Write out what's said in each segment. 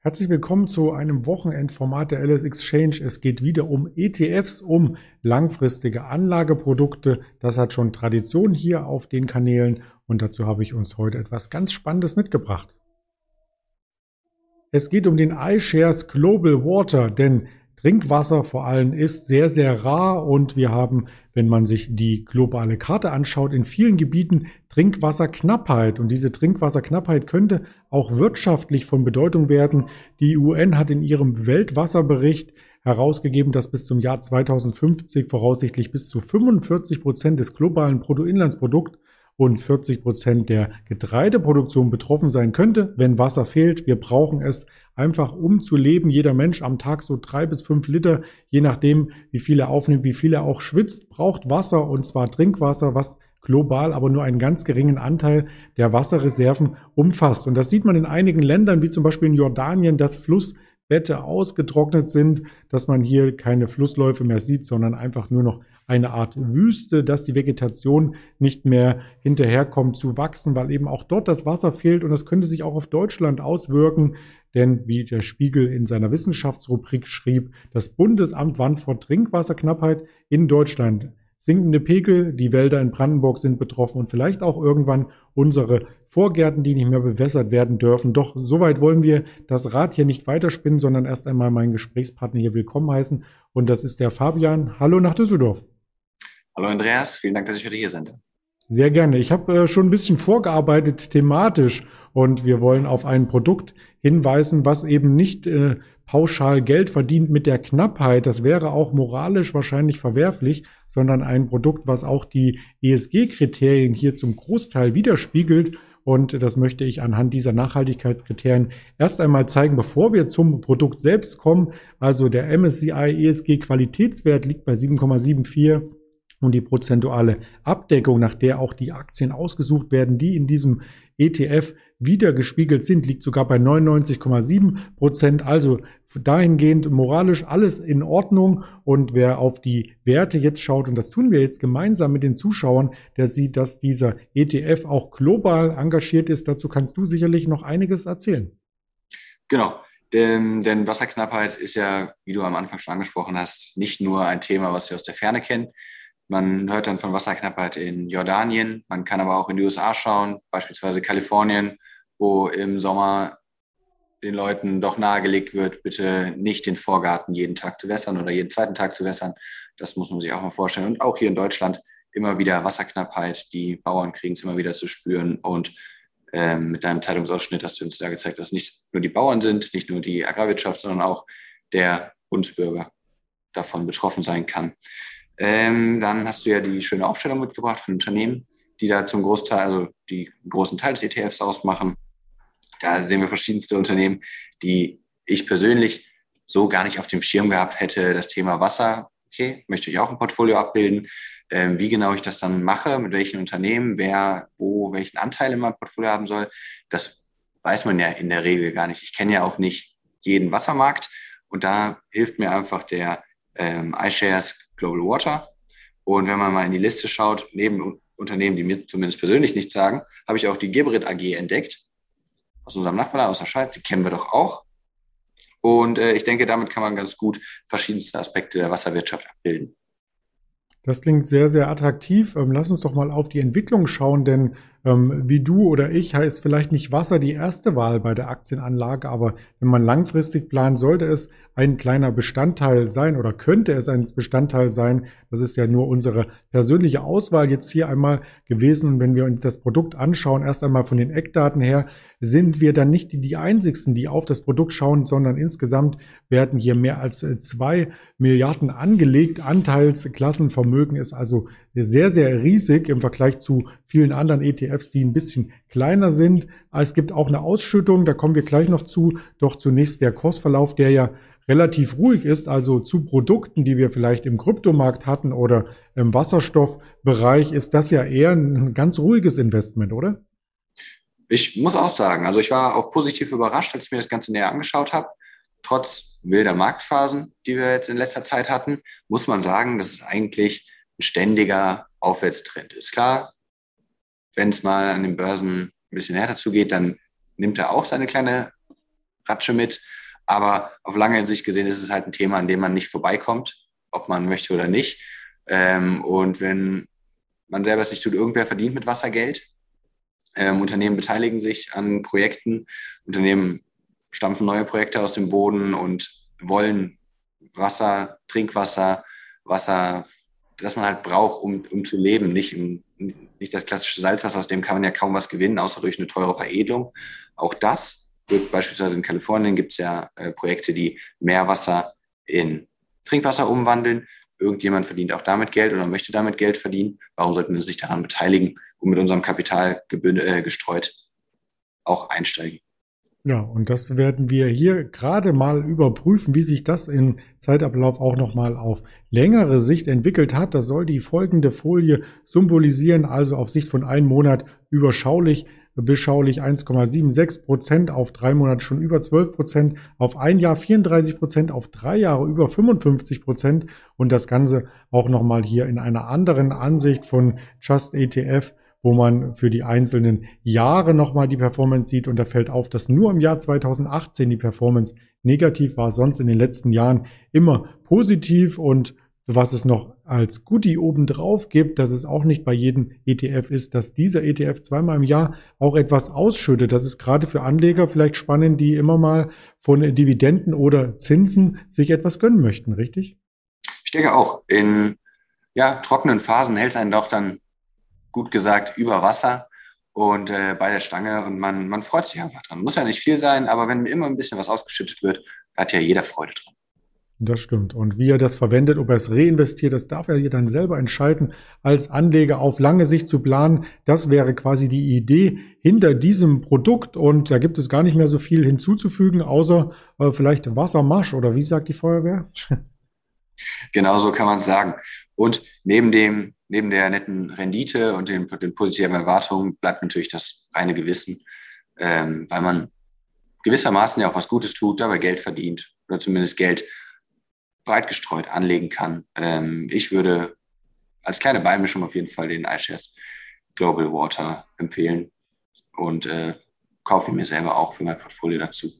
Herzlich willkommen zu einem Wochenendformat der LS Exchange. Es geht wieder um ETFs, um langfristige Anlageprodukte. Das hat schon Tradition hier auf den Kanälen und dazu habe ich uns heute etwas ganz Spannendes mitgebracht. Es geht um den iShares Global Water, denn Trinkwasser vor allem ist sehr, sehr rar und wir haben, wenn man sich die globale Karte anschaut, in vielen Gebieten Trinkwasserknappheit. Und diese Trinkwasserknappheit könnte auch wirtschaftlich von Bedeutung werden. Die UN hat in ihrem Weltwasserbericht herausgegeben, dass bis zum Jahr 2050 voraussichtlich bis zu 45 Prozent des globalen Bruttoinlandsprodukts und 40 Prozent der Getreideproduktion betroffen sein könnte, wenn Wasser fehlt. Wir brauchen es einfach, um zu leben. Jeder Mensch am Tag so drei bis fünf Liter, je nachdem, wie viel er aufnimmt, wie viel er auch schwitzt, braucht Wasser und zwar Trinkwasser, was global aber nur einen ganz geringen Anteil der Wasserreserven umfasst. Und das sieht man in einigen Ländern, wie zum Beispiel in Jordanien, dass Flussbette ausgetrocknet sind, dass man hier keine Flussläufe mehr sieht, sondern einfach nur noch eine Art Wüste, dass die Vegetation nicht mehr hinterherkommt zu wachsen, weil eben auch dort das Wasser fehlt und das könnte sich auch auf Deutschland auswirken. Denn wie der Spiegel in seiner Wissenschaftsrubrik schrieb, das Bundesamt warnt vor Trinkwasserknappheit in Deutschland. Sinkende Pegel, die Wälder in Brandenburg sind betroffen und vielleicht auch irgendwann unsere Vorgärten, die nicht mehr bewässert werden dürfen. Doch soweit wollen wir das Rad hier nicht weiterspinnen, sondern erst einmal meinen Gesprächspartner hier willkommen heißen. Und das ist der Fabian. Hallo nach Düsseldorf. Hallo Andreas, vielen Dank, dass ich heute hier bin. Sehr gerne. Ich habe äh, schon ein bisschen vorgearbeitet thematisch und wir wollen auf ein Produkt hinweisen, was eben nicht äh, pauschal Geld verdient mit der Knappheit. Das wäre auch moralisch wahrscheinlich verwerflich, sondern ein Produkt, was auch die ESG-Kriterien hier zum Großteil widerspiegelt. Und das möchte ich anhand dieser Nachhaltigkeitskriterien erst einmal zeigen, bevor wir zum Produkt selbst kommen. Also der MSCI ESG Qualitätswert liegt bei 7,74 und die prozentuale Abdeckung, nach der auch die Aktien ausgesucht werden, die in diesem ETF wiedergespiegelt sind, liegt sogar bei 99,7 Prozent. Also dahingehend moralisch alles in Ordnung. Und wer auf die Werte jetzt schaut, und das tun wir jetzt gemeinsam mit den Zuschauern, der sieht, dass dieser ETF auch global engagiert ist. Dazu kannst du sicherlich noch einiges erzählen. Genau. Denn, denn Wasserknappheit ist ja, wie du am Anfang schon angesprochen hast, nicht nur ein Thema, was wir aus der Ferne kennen, man hört dann von Wasserknappheit in Jordanien. Man kann aber auch in die USA schauen, beispielsweise Kalifornien, wo im Sommer den Leuten doch nahegelegt wird, bitte nicht den Vorgarten jeden Tag zu wässern oder jeden zweiten Tag zu wässern. Das muss man sich auch mal vorstellen. Und auch hier in Deutschland immer wieder Wasserknappheit. Die Bauern kriegen es immer wieder zu spüren. Und ähm, mit deinem Zeitungsausschnitt hast du uns da gezeigt, dass nicht nur die Bauern sind, nicht nur die Agrarwirtschaft, sondern auch der Bundesbürger davon betroffen sein kann. Ähm, dann hast du ja die schöne Aufstellung mitgebracht von Unternehmen, die da zum Großteil, also die großen Teil des ETFs ausmachen. Da sehen wir verschiedenste Unternehmen, die ich persönlich so gar nicht auf dem Schirm gehabt hätte. Das Thema Wasser, okay, möchte ich auch ein Portfolio abbilden. Ähm, wie genau ich das dann mache, mit welchen Unternehmen, wer wo welchen Anteil in meinem Portfolio haben soll, das weiß man ja in der Regel gar nicht. Ich kenne ja auch nicht jeden Wassermarkt und da hilft mir einfach der ähm, iShares Global Water. Und wenn man mal in die Liste schaut, neben Unternehmen, die mir zumindest persönlich nichts sagen, habe ich auch die Geberit AG entdeckt, aus unserem Nachbarland, aus der Schweiz. Die kennen wir doch auch. Und äh, ich denke, damit kann man ganz gut verschiedenste Aspekte der Wasserwirtschaft abbilden. Das klingt sehr, sehr attraktiv. Ähm, lass uns doch mal auf die Entwicklung schauen, denn ähm, wie du oder ich heißt vielleicht nicht Wasser die erste Wahl bei der Aktienanlage, aber wenn man langfristig plant, sollte es ein kleiner Bestandteil sein oder könnte es ein Bestandteil sein. Das ist ja nur unsere persönliche Auswahl jetzt hier einmal gewesen. Und wenn wir uns das Produkt anschauen, erst einmal von den Eckdaten her, sind wir dann nicht die, die einzigsten, die auf das Produkt schauen, sondern insgesamt werden hier mehr als äh, zwei Milliarden angelegt. Anteilsklassenvermögen ist also sehr, sehr riesig im Vergleich zu vielen anderen ETFs, die ein bisschen kleiner sind. Es gibt auch eine Ausschüttung, da kommen wir gleich noch zu. Doch zunächst der Kursverlauf, der ja relativ ruhig ist, also zu Produkten, die wir vielleicht im Kryptomarkt hatten oder im Wasserstoffbereich, ist das ja eher ein ganz ruhiges Investment, oder? Ich muss auch sagen, also ich war auch positiv überrascht, als ich mir das Ganze näher angeschaut habe. Trotz wilder Marktphasen, die wir jetzt in letzter Zeit hatten, muss man sagen, dass es eigentlich ein ständiger Aufwärtstrend ist. Klar, wenn es mal an den Börsen ein bisschen härter zugeht, dann nimmt er auch seine kleine Ratsche mit. Aber auf lange Sicht gesehen ist es halt ein Thema, an dem man nicht vorbeikommt, ob man möchte oder nicht. Ähm, und wenn man selber es nicht tut, irgendwer verdient mit Wasser Geld. Ähm, Unternehmen beteiligen sich an Projekten. Unternehmen stampfen neue Projekte aus dem Boden und wollen Wasser, Trinkwasser, Wasser, das man halt braucht, um, um zu leben, nicht, um, nicht das klassische Salzwasser, aus dem kann man ja kaum was gewinnen, außer durch eine teure Veredelung. Auch das wird beispielsweise in Kalifornien gibt es ja äh, Projekte, die Meerwasser in Trinkwasser umwandeln. Irgendjemand verdient auch damit Geld oder möchte damit Geld verdienen. Warum sollten wir uns nicht daran beteiligen und mit unserem Kapital äh, gestreut auch einsteigen? Ja, und das werden wir hier gerade mal überprüfen, wie sich das im Zeitablauf auch nochmal auf längere Sicht entwickelt hat. Das soll die folgende Folie symbolisieren, also auf Sicht von einem Monat überschaulich beschaulich 1,76 Prozent, auf drei Monate schon über 12 Prozent, auf ein Jahr 34 Prozent, auf drei Jahre über 55 Prozent und das Ganze auch nochmal hier in einer anderen Ansicht von Just ETF wo man für die einzelnen Jahre nochmal die Performance sieht. Und da fällt auf, dass nur im Jahr 2018 die Performance negativ war, sonst in den letzten Jahren immer positiv. Und was es noch als Goodie obendrauf gibt, dass es auch nicht bei jedem ETF ist, dass dieser ETF zweimal im Jahr auch etwas ausschüttet. Das ist gerade für Anleger vielleicht spannend, die immer mal von Dividenden oder Zinsen sich etwas gönnen möchten, richtig? Ich denke auch. In ja, trockenen Phasen hält es einen doch dann, gut gesagt, über Wasser und äh, bei der Stange und man, man freut sich einfach dran. Muss ja nicht viel sein, aber wenn immer ein bisschen was ausgeschüttet wird, hat ja jeder Freude dran. Das stimmt. Und wie er das verwendet, ob er es reinvestiert, das darf er hier dann selber entscheiden, als Anleger auf lange Sicht zu planen. Das wäre quasi die Idee hinter diesem Produkt. Und da gibt es gar nicht mehr so viel hinzuzufügen, außer äh, vielleicht Wassermarsch oder wie sagt die Feuerwehr? Genau so kann man es sagen. Und neben dem, neben der netten Rendite und den, den positiven Erwartungen bleibt natürlich das reine Gewissen, ähm, weil man gewissermaßen ja auch was Gutes tut, dabei Geld verdient oder zumindest Geld breit gestreut anlegen kann. Ähm, ich würde als kleine Beimischung auf jeden Fall den iShares Global Water empfehlen und äh, kaufe ihn mir selber auch für mein Portfolio dazu.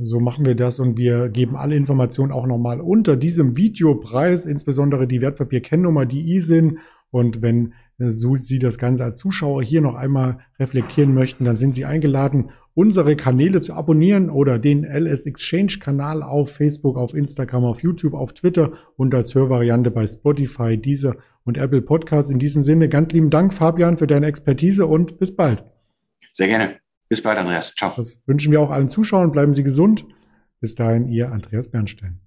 So machen wir das und wir geben alle Informationen auch nochmal unter diesem Videopreis, insbesondere die Wertpapierkennnummer, die ISIN. Und wenn Sie das Ganze als Zuschauer hier noch einmal reflektieren möchten, dann sind Sie eingeladen, unsere Kanäle zu abonnieren oder den LS Exchange Kanal auf Facebook, auf Instagram, auf YouTube, auf Twitter und als Hörvariante bei Spotify, Deezer und Apple Podcasts. In diesem Sinne ganz lieben Dank, Fabian, für deine Expertise und bis bald. Sehr gerne. Bis bald, Andreas. Ciao. Das wünschen wir auch allen Zuschauern. Bleiben Sie gesund. Bis dahin, Ihr Andreas Bernstein.